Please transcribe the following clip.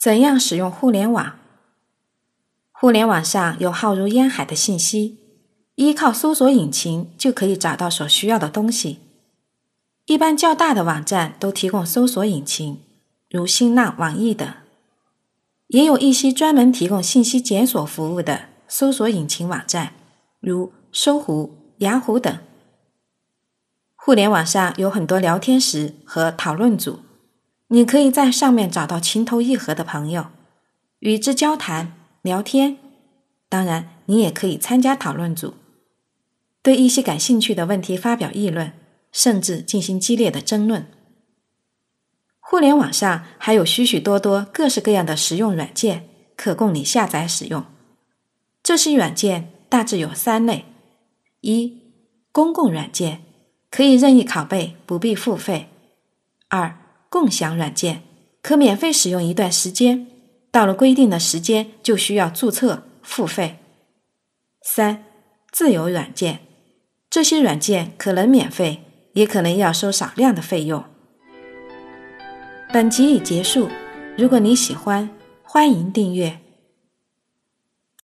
怎样使用互联网？互联网上有浩如烟海的信息，依靠搜索引擎就可以找到所需要的东西。一般较大的网站都提供搜索引擎，如新浪、网易等；也有一些专门提供信息检索服务的搜索引擎网站，如搜狐、雅虎等。互联网上有很多聊天室和讨论组。你可以在上面找到情投意合的朋友，与之交谈聊天。当然，你也可以参加讨论组，对一些感兴趣的问题发表议论，甚至进行激烈的争论。互联网上还有许许多多各式各样的实用软件可供你下载使用。这些软件大致有三类：一、公共软件，可以任意拷贝，不必付费；二、共享软件可免费使用一段时间，到了规定的时间就需要注册付费。三、自由软件，这些软件可能免费，也可能要收少量的费用。本集已结束，如果你喜欢，欢迎订阅。